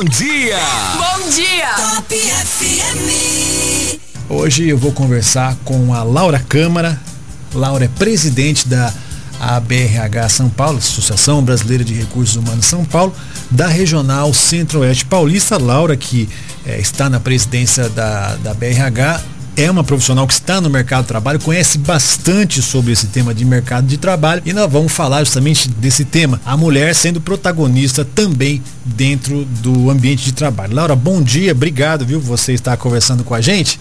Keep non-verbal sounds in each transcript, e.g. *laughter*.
bom dia! Bom dia! Top FM. Hoje eu vou conversar com a Laura Câmara. Laura é presidente da ABRH São Paulo, Associação Brasileira de Recursos Humanos São Paulo, da Regional Centro-Oeste Paulista. Laura, que é, está na presidência da, da BRH, é uma profissional que está no mercado de trabalho, conhece bastante sobre esse tema de mercado de trabalho e nós vamos falar justamente desse tema, a mulher sendo protagonista também dentro do ambiente de trabalho. Laura, bom dia, obrigado, viu, você estar conversando com a gente.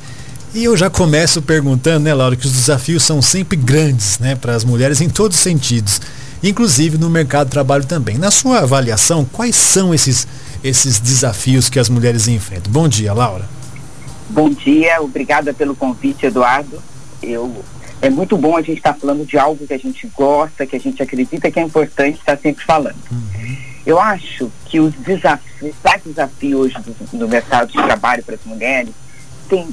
E eu já começo perguntando, né, Laura, que os desafios são sempre grandes, né, para as mulheres em todos os sentidos, inclusive no mercado de trabalho também. Na sua avaliação, quais são esses esses desafios que as mulheres enfrentam? Bom dia, Laura. Bom dia, obrigada pelo convite, Eduardo. Eu é muito bom a gente estar tá falando de algo que a gente gosta, que a gente acredita que é importante estar sempre falando. Uhum. Eu acho que os desafios, os desafios hoje do, do mercado de trabalho para as mulheres tem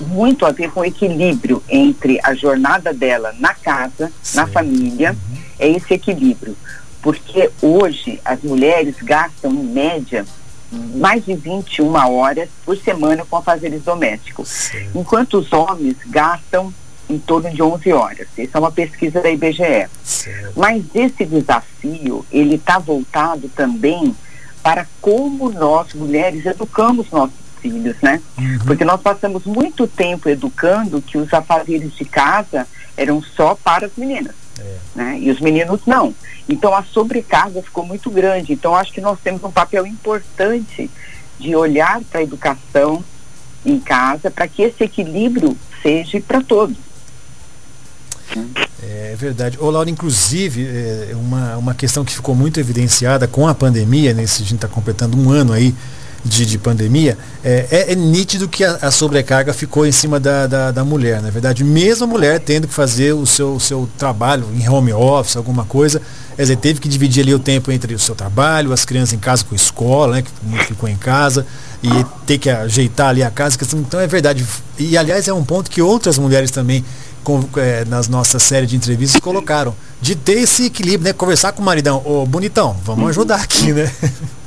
muito a ver com o equilíbrio entre a jornada dela na casa, Sim. na família, uhum. é esse equilíbrio. Porque hoje as mulheres gastam, em média, mais de 21 horas por semana com afazeres domésticos, Sim. enquanto os homens gastam em torno de 11 horas. Essa é uma pesquisa da IBGE. Sim. Mas esse desafio, ele está voltado também para como nós, mulheres, educamos nossos filhos, né? Uhum. Porque nós passamos muito tempo educando que os afazeres de casa eram só para as meninas. É. Né? E os meninos não. Então a sobrecarga ficou muito grande. Então acho que nós temos um papel importante de olhar para a educação em casa para que esse equilíbrio seja para todos. É verdade. Ô Laura, inclusive, é uma, uma questão que ficou muito evidenciada com a pandemia, nesse, a gente está completando um ano aí de, de pandemia, é, é, é, nítido que a, a, sobrecarga ficou em cima da, da, da, mulher. Na verdade, mesmo a mulher tendo que fazer o seu, o seu trabalho em home office, alguma coisa, quer dizer, teve que dividir ali o tempo entre o seu trabalho, as crianças em casa com a escola, né, que ficou em casa, e ter que ajeitar ali a casa. Então é verdade. E aliás, é um ponto que outras mulheres também é, nas nossas séries de entrevistas colocaram. De ter esse equilíbrio, né? Conversar com o maridão, ô bonitão, vamos ajudar aqui, né? *laughs*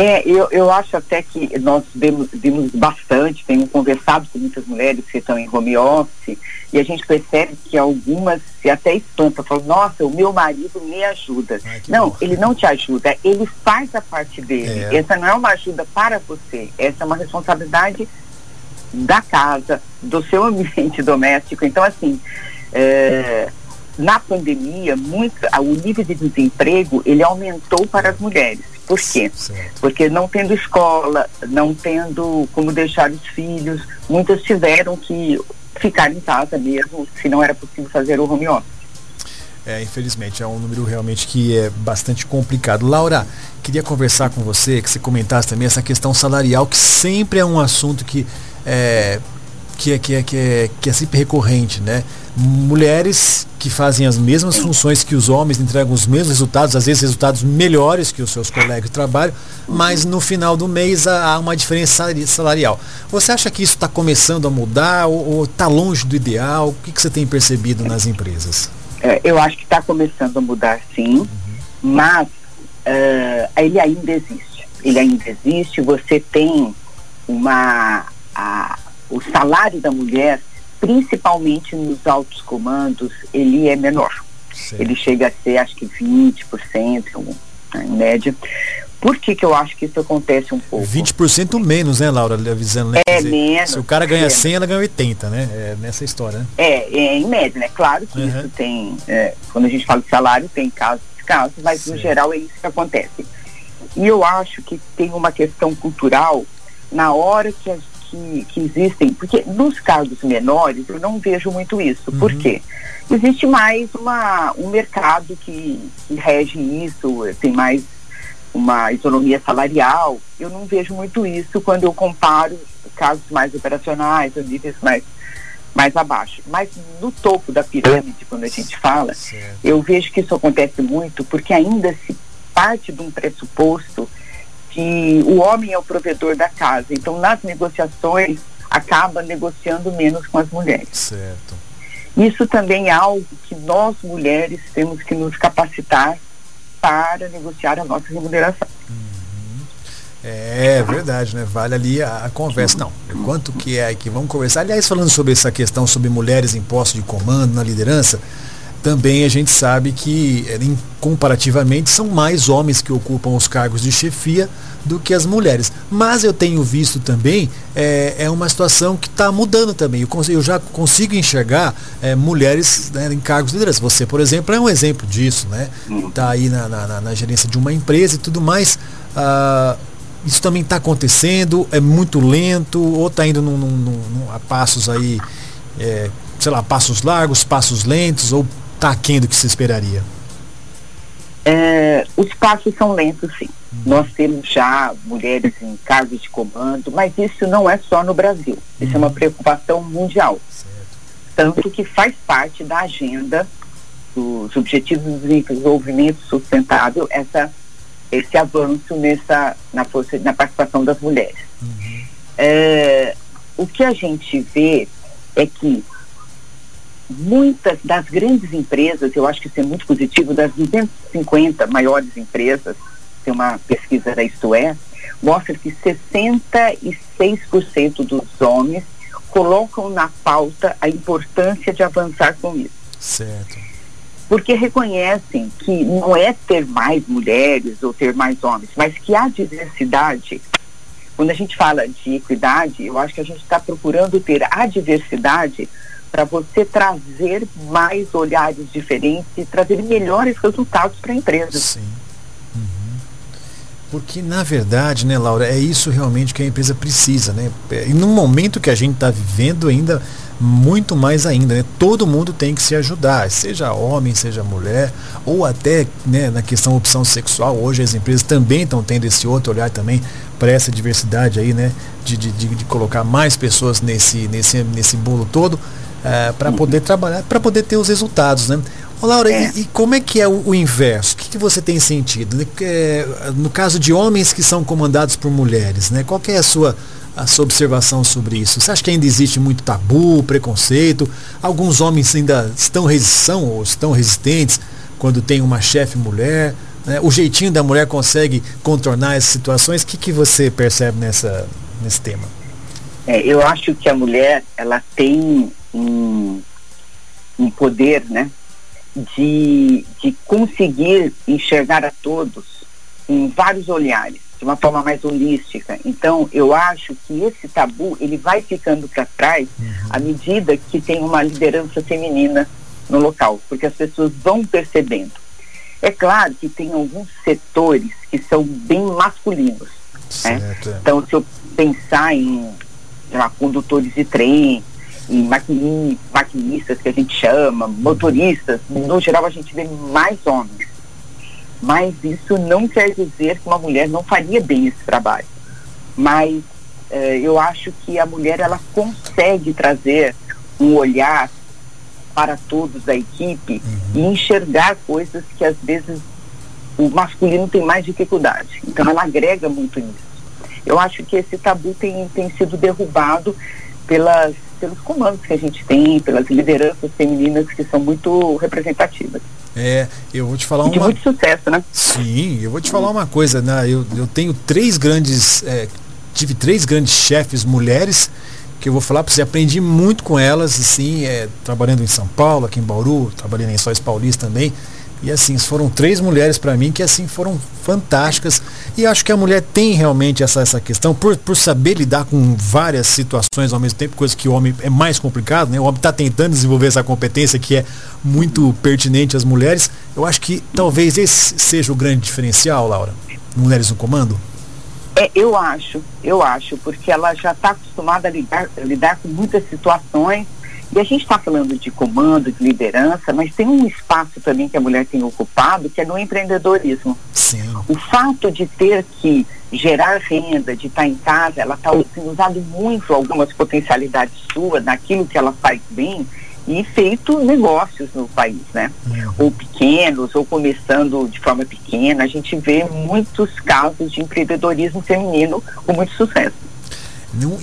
É, eu, eu acho até que nós vimos, vimos bastante, tenho conversado com muitas mulheres que estão em home office, e a gente percebe que algumas se até espantam, falam, nossa, o meu marido me ajuda. Ai, não, bom. ele não te ajuda, ele faz a parte dele. É. Essa não é uma ajuda para você, essa é uma responsabilidade da casa, do seu *laughs* ambiente doméstico. Então, assim, é, na pandemia, muito, o nível de desemprego ele aumentou para as mulheres. Por quê? Certo. Porque não tendo escola, não tendo como deixar os filhos, muitas tiveram que ficar em casa mesmo, se não era possível fazer o home office. É, infelizmente, é um número realmente que é bastante complicado. Laura, queria conversar com você, que você comentasse também essa questão salarial, que sempre é um assunto que é, que é, que é, que é, que é sempre recorrente, né? Mulheres que fazem as mesmas funções que os homens, entregam os mesmos resultados, às vezes resultados melhores que os seus colegas de trabalho, mas no final do mês há uma diferença salarial. Você acha que isso está começando a mudar ou está longe do ideal? O que, que, você tem percebido nas empresas? É, eu acho que está começando a mudar sim, uhum. mas uh, ele ainda existe. Ele ainda existe, você tem uma. A, o salário da mulher, principalmente nos altos comandos, ele é menor. Sim. Ele chega a ser, acho que 20%, né, em média. Por que, que eu acho que isso acontece um pouco? 20% menos, né, Laura? Avisando, né? É dizer, menos. Se o cara ganha é. 100, ela ganha 80, né? É nessa história, né? É, é em média, né? Claro que uhum. isso tem, é, quando a gente fala de salário, tem casos e casos, mas no geral é isso que acontece. E eu acho que tem uma questão cultural na hora que a que, que existem, porque nos casos menores eu não vejo muito isso. Uhum. Por quê? Existe mais uma, um mercado que, que rege isso, tem mais uma isonomia salarial. Eu não vejo muito isso quando eu comparo casos mais operacionais, ou níveis mais, mais abaixo. Mas no topo da pirâmide, quando a gente fala, certo. eu vejo que isso acontece muito porque ainda se parte de um pressuposto que o homem é o provedor da casa. Então, nas negociações, acaba negociando menos com as mulheres. Certo. Isso também é algo que nós mulheres temos que nos capacitar para negociar a nossa remuneração. Uhum. É verdade, né? Vale ali a, a conversa. Não, quanto que é que vamos conversar. Aliás, falando sobre essa questão sobre mulheres em posto de comando, na liderança, também a gente sabe que, eh, comparativamente, são mais homens que ocupam os cargos de chefia do que as mulheres. Mas eu tenho visto também, é, é uma situação que está mudando também. Eu, consigo, eu, já consigo enxergar é, mulheres né, em cargos de liderança. Você, por exemplo, é um exemplo disso, né? Está aí na, na, na, gerência de uma empresa e tudo mais. Ah, isso também está acontecendo, é muito lento, ou está indo num, num, num, a passos aí, é, sei lá, passos largos, passos lentos, ou está aquém do que se esperaria? É, os passos são lentos, sim. Hum. Nós temos já mulheres em cargos de comando, mas isso não é só no Brasil. Isso hum. é uma uhum. preocupação mundial. Certo. Tanto que faz parte da agenda dos Objetivos de Desenvolvimento Sustentável essa, esse avanço nessa, na, força, na participação das mulheres. Uhum. É, o que a gente vê é que muitas das grandes empresas, eu acho que isso é muito positivo, das 250 maiores empresas, tem uma pesquisa da Isto É, mostra que 66% dos homens colocam na pauta a importância de avançar com isso. Certo. Porque reconhecem que não é ter mais mulheres ou ter mais homens, mas que a diversidade, quando a gente fala de equidade, eu acho que a gente está procurando ter a diversidade para você trazer mais olhares diferentes e trazer melhores resultados para a empresa. Sim. Uhum. Porque, na verdade, né, Laura, é isso realmente que a empresa precisa, né? E no momento que a gente está vivendo ainda, muito mais ainda, né? Todo mundo tem que se ajudar, seja homem, seja mulher, ou até né, na questão opção sexual. Hoje as empresas também estão tendo esse outro olhar também para essa diversidade aí, né? De, de, de, colocar mais pessoas nesse, nesse, nesse bolo todo é, para poder trabalhar, para poder ter os resultados, né? Ô, Laura, é. e, e, como é que é o, o inverso? O que, que, você tem sentido? É, no caso de homens que são comandados por mulheres, né? Qual é a sua, a sua observação sobre isso? Você acha que ainda existe muito tabu, preconceito? Alguns homens ainda estão resistão ou estão resistentes quando tem uma chefe mulher? Né? O jeitinho da mulher consegue contornar essas situações? O que, que você percebe nessa, nesse tema? É, eu acho que a mulher ela tem um, um poder, né, de, de conseguir enxergar a todos em vários olhares, de uma forma mais holística. Então, eu acho que esse tabu ele vai ficando para trás uhum. à medida que tem uma liderança feminina no local, porque as pessoas vão percebendo. É claro que tem alguns setores que são bem masculinos. Né? Então, se eu pensar em lá, condutores de trem, em maquinistas que a gente chama, motoristas, no geral a gente vê mais homens. Mas isso não quer dizer que uma mulher não faria bem esse trabalho. Mas eh, eu acho que a mulher ela consegue trazer um olhar para todos da equipe uhum. e enxergar coisas que às vezes o masculino tem mais dificuldade. Então ela agrega muito nisso. Eu acho que esse tabu tem, tem sido derrubado pelas, pelos comandos que a gente tem, pelas lideranças femininas que são muito representativas. É, eu vou te falar e de muito sucesso, né? Sim, eu vou te falar uma coisa, né? Eu, eu tenho três grandes, é, tive três grandes chefes mulheres que eu vou falar para você, aprendi muito com elas, assim, é, trabalhando em São Paulo, aqui em Bauru, trabalhando em Sóis Paulista também. E assim, foram três mulheres para mim que assim foram fantásticas. E acho que a mulher tem realmente essa, essa questão, por, por saber lidar com várias situações ao mesmo tempo, coisa que o homem é mais complicado, né? O homem está tentando desenvolver essa competência que é muito pertinente às mulheres. Eu acho que talvez esse seja o grande diferencial, Laura. Mulheres no comando? É, eu acho, eu acho, porque ela já está acostumada a lidar, a lidar com muitas situações e a gente está falando de comando, de liderança, mas tem um espaço também que a mulher tem ocupado, que é no empreendedorismo. Sim. O fato de ter que gerar renda, de estar tá em casa, ela está usando muito algumas potencialidades suas, naquilo que ela faz bem, e feito negócios no país, né? Uhum. Ou pequenos, ou começando de forma pequena. A gente vê muitos casos de empreendedorismo feminino com muito sucesso.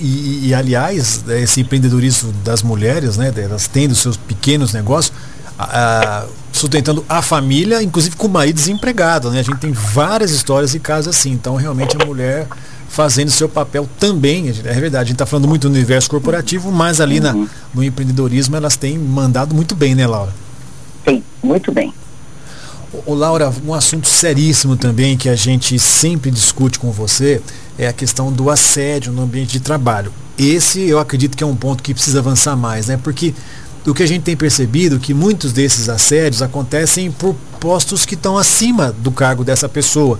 E, e, aliás, esse empreendedorismo das mulheres, né, elas tendo seus pequenos negócios, a, sustentando a família, inclusive com o marido desempregado, né? A gente tem várias histórias e casos assim. Então, realmente, a mulher fazendo seu papel também, é verdade, a gente está falando muito do universo corporativo, mas ali na, uhum. no empreendedorismo elas têm mandado muito bem, né, Laura? Sim, muito bem. O, Laura, um assunto seríssimo também que a gente sempre discute com você é a questão do assédio no ambiente de trabalho. Esse eu acredito que é um ponto que precisa avançar mais, né? Porque o que a gente tem percebido é que muitos desses assédios acontecem por postos que estão acima do cargo dessa pessoa.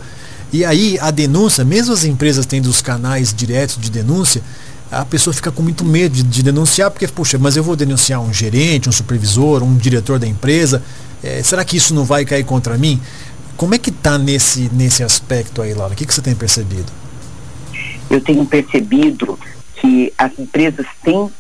E aí a denúncia, mesmo as empresas tendo os canais diretos de denúncia, a pessoa fica com muito medo de, de, denunciar, porque, puxa, mas eu vou denunciar um gerente, um supervisor, um diretor da empresa, é, será que isso não vai cair contra mim? Como é que está nesse, nesse aspecto aí, Laura? O que, que você tem percebido? Eu tenho percebido que as empresas têm uh,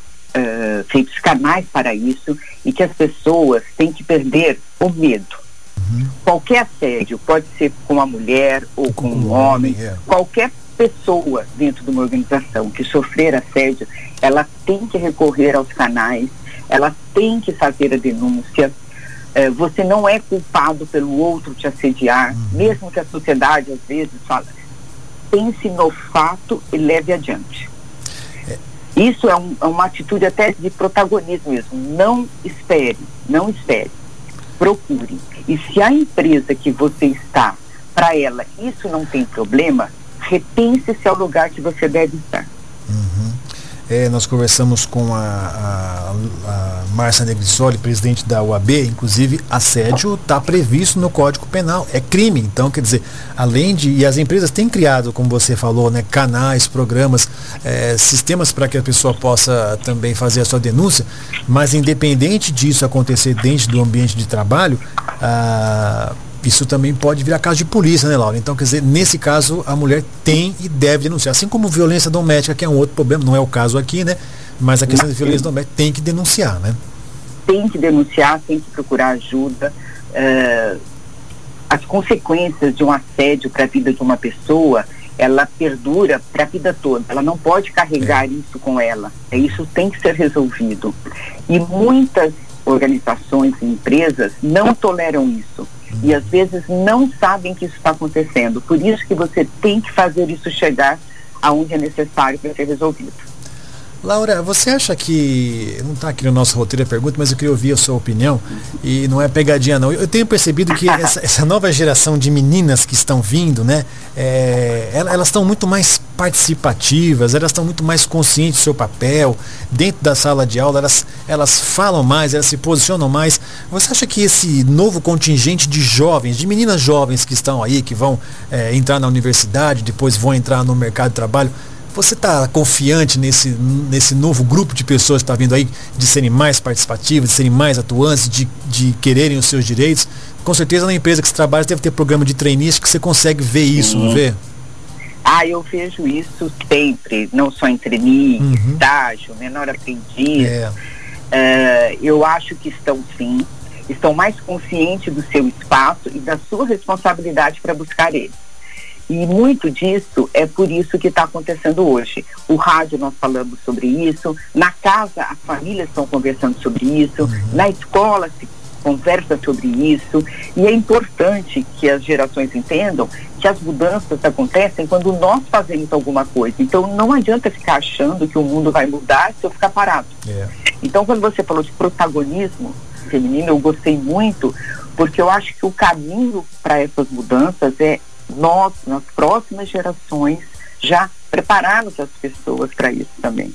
feito canais para isso e que as pessoas têm que perder o medo Uhum. Qualquer assédio, pode ser com uma mulher ou com, com um homem, é. qualquer pessoa dentro de uma organização que sofrer assédio, ela tem que recorrer aos canais, ela tem que fazer a denúncia. É, você não é culpado pelo outro te assediar, uhum. mesmo que a sociedade às vezes fala. Pense no fato e leve adiante. É. Isso é, um, é uma atitude até de protagonismo mesmo. Não espere, não espere procure. E se a empresa que você está, para ela, isso não tem problema, repense-se ao lugar que você deve estar. É, nós conversamos com a, a, a Márcia Negrisoli, presidente da UAB, inclusive assédio está previsto no Código Penal, é crime. Então, quer dizer, além de. E as empresas têm criado, como você falou, né, canais, programas, é, sistemas para que a pessoa possa também fazer a sua denúncia, mas independente disso acontecer dentro do ambiente de trabalho, ah, isso também pode virar caso de polícia, né, Laura? Então, quer dizer, nesse caso, a mulher tem e deve denunciar. Assim como violência doméstica, que é um outro problema, não é o caso aqui, né? Mas a questão de violência doméstica tem que denunciar, né? Tem que denunciar, tem que procurar ajuda. Uh, as consequências de um assédio para a vida de uma pessoa, ela perdura para a vida toda. Ela não pode carregar é. isso com ela. Isso tem que ser resolvido. E muitas organizações e empresas não toleram isso e às vezes não sabem que isso está acontecendo. Por isso que você tem que fazer isso chegar aonde é necessário para ser resolvido. Laura, você acha que. Não está aqui no nosso roteiro a pergunta, mas eu queria ouvir a sua opinião. E não é pegadinha, não. Eu tenho percebido que *laughs* essa, essa nova geração de meninas que estão vindo, né? É, elas estão muito mais participativas, elas estão muito mais conscientes do seu papel. Dentro da sala de aula, elas, elas falam mais, elas se posicionam mais. Você acha que esse novo contingente de jovens, de meninas jovens que estão aí, que vão é, entrar na universidade, depois vão entrar no mercado de trabalho, você está confiante nesse, nesse novo grupo de pessoas que está vindo aí, de serem mais participativas, de serem mais atuantes, de, de quererem os seus direitos? Com certeza na empresa que você trabalha deve ter programa de trainees que você consegue ver isso, não vê? Ah, eu vejo isso sempre, não só em trainee, uhum. estágio, menor aprendiz. É. Uh, eu acho que estão sim, estão mais conscientes do seu espaço e da sua responsabilidade para buscar ele. E muito disso é por isso que está acontecendo hoje. O rádio nós falamos sobre isso, na casa as famílias estão conversando sobre isso, uhum. na escola se conversa sobre isso, e é importante que as gerações entendam que as mudanças acontecem quando nós fazemos alguma coisa. Então não adianta ficar achando que o mundo vai mudar se eu ficar parado. Yeah. É. Então quando você falou de protagonismo feminino, eu gostei muito, porque eu acho que o caminho para essas mudanças é nós, nas próximas gerações, já prepararmos as pessoas para isso também.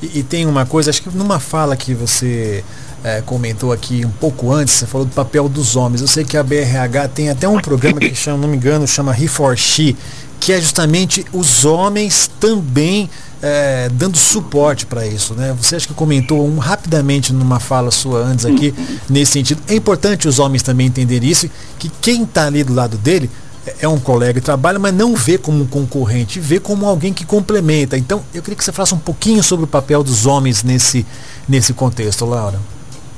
E, e, tem uma coisa, acho que numa fala que você é, comentou aqui um pouco antes, você falou do papel dos homens. Eu sei que a BRH tem até um programa que chama, não me engano, chama He for She, que é justamente os homens também é, dando suporte para isso, né? Você acha que comentou um, rapidamente numa fala sua antes aqui, nesse sentido. É importante os homens também entenderem isso, que quem está ali do lado dele é um colega de trabalho, mas não vê como um concorrente, vê como alguém que complementa. Então, eu queria que você falasse um pouquinho sobre o papel dos homens nesse, nesse contexto, Laura.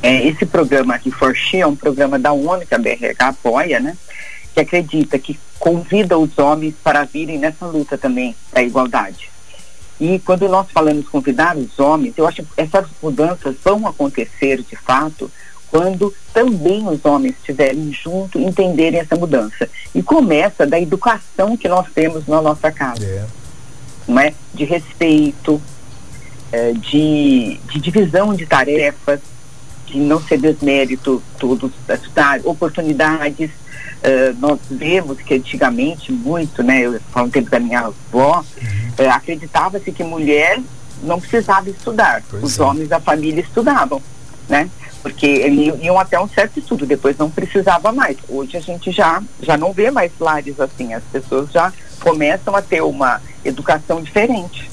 É, esse programa aqui, Forxi, é um programa da ONU que a BRH apoia, né? Que acredita, que convida os homens para virem nessa luta também da igualdade. E quando nós falamos convidar os homens, eu acho que essas mudanças vão acontecer de fato quando também os homens estiverem junto, entenderem essa mudança. E começa da educação que nós temos na nossa casa. É. Não é? De respeito, é, de, de divisão de tarefas, de não ser desmérito todos estudar, oportunidades. Uh, nós vemos que antigamente muito, né, eu falo um tempo da minha avó, uh, acreditava-se que mulher não precisava estudar. Pois Os é. homens da família estudavam, né? Porque eles iam até um certo estudo, depois não precisava mais. Hoje a gente já, já não vê mais lares assim, as pessoas já começam a ter uma educação diferente.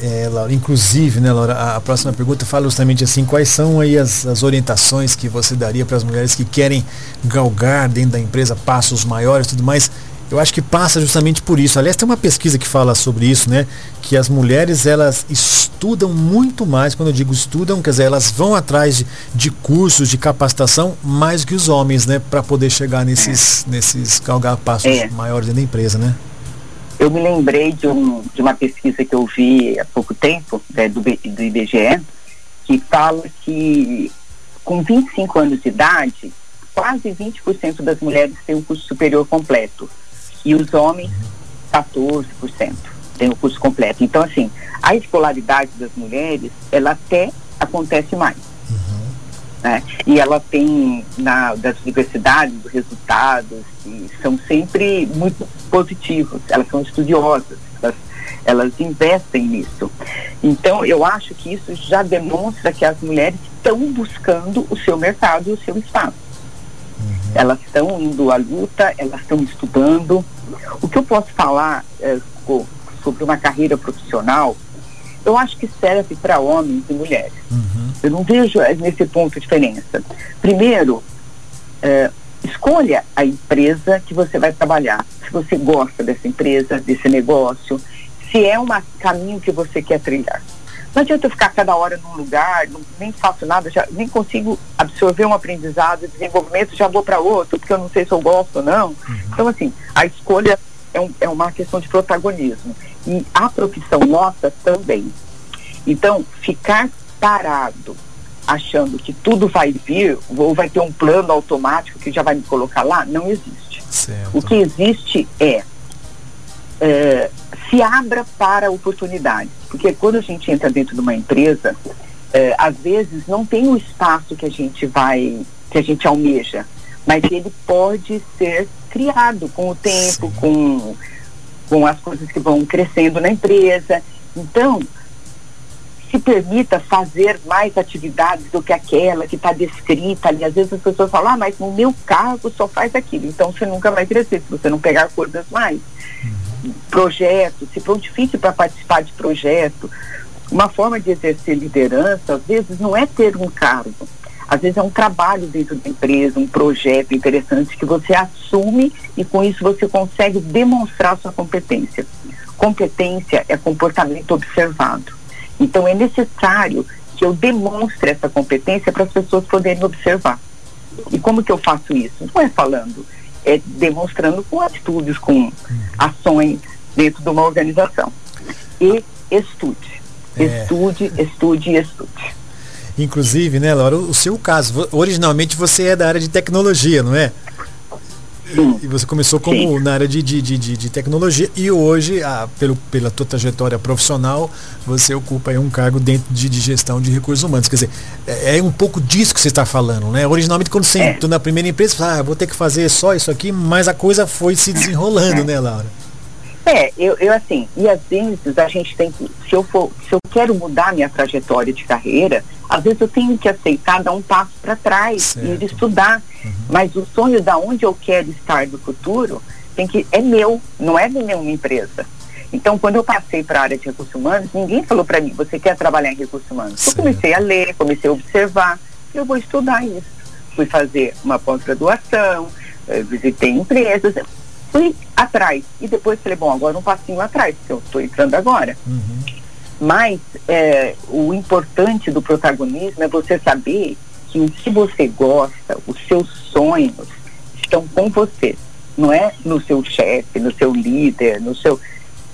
É, Laura, inclusive, né, Laura, a, próxima pergunta fala justamente assim, quais são aí as, as orientações que você daria para as mulheres que querem galgar dentro da empresa passos maiores e tudo mais? Eu acho que passa justamente por isso. Aliás, tem uma pesquisa que fala sobre isso, né? Que as mulheres, elas estudam muito mais, quando eu digo estudam, quer dizer, elas vão atrás de, de cursos, de capacitação, mais que os homens, né? Para poder chegar nesses, nesses galgar passos É. maiores dentro da empresa, né? Eu me lembrei de, um, de uma pesquisa que eu vi há pouco tempo, né, do, do IBGE, que fala que com 25 anos de idade, quase 20% das mulheres têm o curso superior completo. E os homens, 14% têm o curso completo. Então, assim, a escolaridade das mulheres, ela até acontece mais. Né? E ela tem na, das universidades os resultados que são sempre muito positivos, elas são estudiosas, elas, elas investem nisso. Então eu acho que isso já demonstra que as mulheres estão buscando o seu mercado e o seu espaço. Elas estão indo à luta, elas estão estudando. O que eu posso falar co- sobre uma carreira profissional, eu acho que serve para homens e mulheres. Uhum. Eu não vejo eh, nesse ponto diferença. Primeiro, eh, escolha a empresa que você vai trabalhar. Se você gosta dessa empresa, desse negócio, se é um caminho que você quer trilhar. Não adianta eu ficar cada hora num lugar, não- nem faço nada, já, nem consigo absorver um aprendizado, desenvolvimento, já vou para outro, porque eu não sei se eu gosto ou não. Então, assim, a escolha é, um- é uma questão de protagonismo. E a profissão nossa também. Então, ficar parado, achando que tudo vai vir, ou vai ter um plano automático que já vai me colocar lá, não existe. Certo. O que existe é, é, se abra para oportunidades. Porque quando a gente entra dentro de uma empresa, é, às vezes não tem o espaço que a gente vai, que a gente almeja, mas ele pode ser criado com o tempo, Sim. com, com as coisas que vão crescendo na empresa. Então, permita fazer mais atividades do que aquela que está descrita ali. Às vezes as pessoas falam, ah, mas no meu cargo só faz aquilo. Então você nunca vai crescer se você não pegar coisas mais. Projetos, se prontifique para participar de projeto. Uma forma de exercer liderança, às vezes, não é ter um cargo. Às vezes é um trabalho dentro da empresa, um projeto interessante que você assume e com isso você consegue demonstrar sua competência. Competência é comportamento observado. Então é necessário que eu demonstre essa competência para as pessoas poderem observar. E como que eu faço isso? Não é falando, é demonstrando com atitudes, com ações dentro de uma organização. E estude. É. Estude, estude estude. Inclusive, né, Laura, o seu caso, originalmente você é da área de tecnologia, não é? Sim. E você começou como Sim. na área de, de, de, de- tecnologia e hoje, ah, pelo, pela tua trajetória profissional, você ocupa um cargo dentro de, de gestão de recursos humanos. Quer dizer, é, é um pouco disso que você está falando, né? Originalmente, quando você É. entrou na primeira empresa, você fala, ah, vou ter que fazer só isso aqui, mas a coisa foi se desenrolando, né, Laura? É, eu, eu assim, e às vezes a gente tem que, se eu for, se eu quero mudar minha trajetória de carreira, às vezes eu tenho que aceitar dar um passo para trás Certo. e estudar. Mas o sonho da onde eu quero estar no futuro tem que é meu, não é de nenhuma empresa. Então, quando eu passei para a área de recursos humanos, ninguém falou para mim, você quer trabalhar em recursos humanos? Certo. Eu comecei a ler, comecei a observar, eu vou estudar isso. Fui fazer uma pós-graduação, eh, visitei empresas, fui atrás. E depois falei, bom, agora um passinho atrás, porque eu estou entrando agora. Uhum. Mas é, o importante do protagonismo é você saber que o que você gosta, os seus sonhos estão com você. Não é no seu chefe, no seu líder, no seu.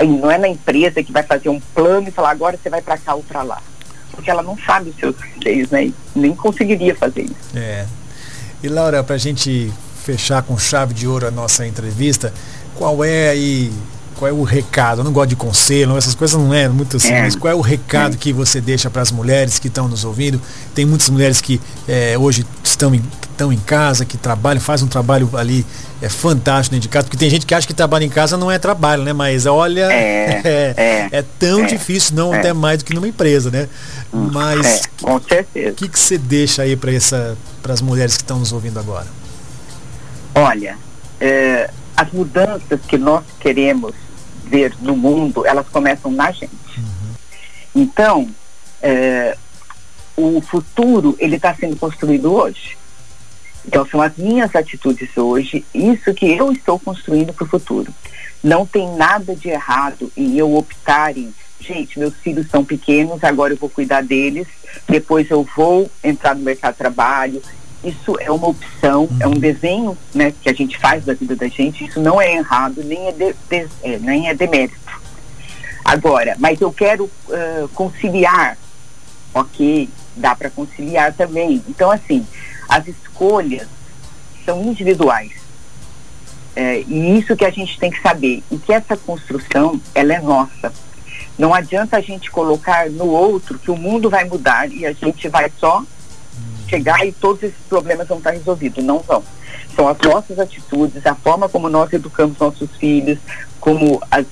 Não é na empresa que vai fazer um plano e falar agora você vai para cá ou para lá. porque ela não sabe os seus receios, né? Nem conseguiria fazer isso. É. E Laura, para a gente fechar com chave de ouro a nossa entrevista, qual é aí qual é o recado? Eu não gosto de conselho, essas coisas não é muito assim, é. mas qual é o recado é. que você deixa para as mulheres que estão nos ouvindo? Tem muitas mulheres que é, hoje estão em, estão em casa, que trabalham, fazem um trabalho ali é fantástico dentro de casa, porque tem gente que acha que trabalho em casa não é trabalho, né? Mas olha, é, *laughs* é, é tão difícil, não até mais do que numa empresa, né? Hum, Mas com certeza. O que, que você deixa aí para essa para as mulheres que estão nos ouvindo agora? Olha, as mudanças que nós queremos ver no mundo, elas começam na gente. Uhum. Então, é, o futuro, ele está sendo construído hoje. Então, são as minhas atitudes hoje, isso que eu estou construindo para o futuro. Não tem nada de errado em eu optar em, gente, meus filhos são pequenos, agora eu vou cuidar deles, depois eu vou entrar no mercado de trabalho, isso é uma opção, uhum. é um desenho né, que a gente faz da vida da gente, isso não é errado, nem é, de, de, é nem é demérito. Agora, mas eu quero uh, conciliar, ok, dá para conciliar também. Então, assim, as escolhas são individuais. É, e isso que a gente tem que saber, e que essa construção, ela é nossa. Não adianta a gente colocar no outro que o mundo vai mudar e a gente vai só chegar e todos esses problemas vão estar resolvidos. Não vão. São as nossas atitudes, a forma como nós educamos nossos filhos, como as,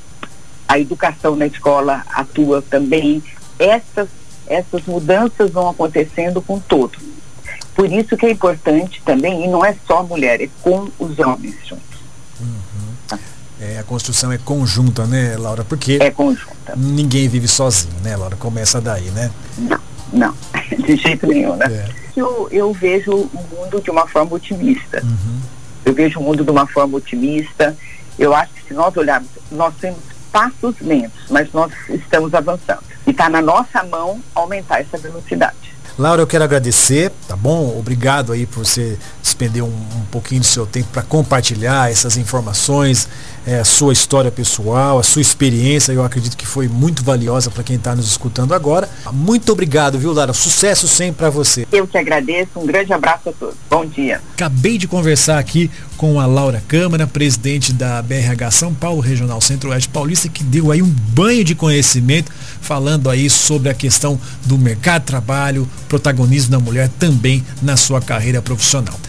a educação na escola atua também. Essas, essas mudanças vão acontecendo com todos. Por isso que é importante também, e não é só a mulher, é com os homens juntos. Uhum. É, a construção é conjunta, né, Laura? Porque é conjunta. ninguém vive sozinho, né, Laura? Começa daí, né? Não, não, *laughs* de jeito nenhum, né? É eu, eu vejo o mundo de uma forma otimista. Uhum. Eu vejo o mundo de uma forma otimista. Eu acho que se nós olharmos, nós temos passos lentos, mas nós estamos avançando. E está na nossa mão aumentar essa velocidade. Laura, eu quero agradecer, tá bom? Obrigado aí por você despender um, um pouquinho do seu tempo para compartilhar essas informações, é, a sua história pessoal, a sua experiência. Eu acredito que foi muito valiosa para quem está nos escutando agora. Muito obrigado, viu, Laura? Sucesso sempre para você. Eu que agradeço. Um grande abraço a todos. Bom dia. Acabei de conversar aqui com a Laura Câmara, presidente da BRH São Paulo, Regional Centro-Oeste Paulista, que deu aí um banho de conhecimento falando aí sobre a questão do mercado de trabalho, protagonismo da mulher também na sua carreira profissional.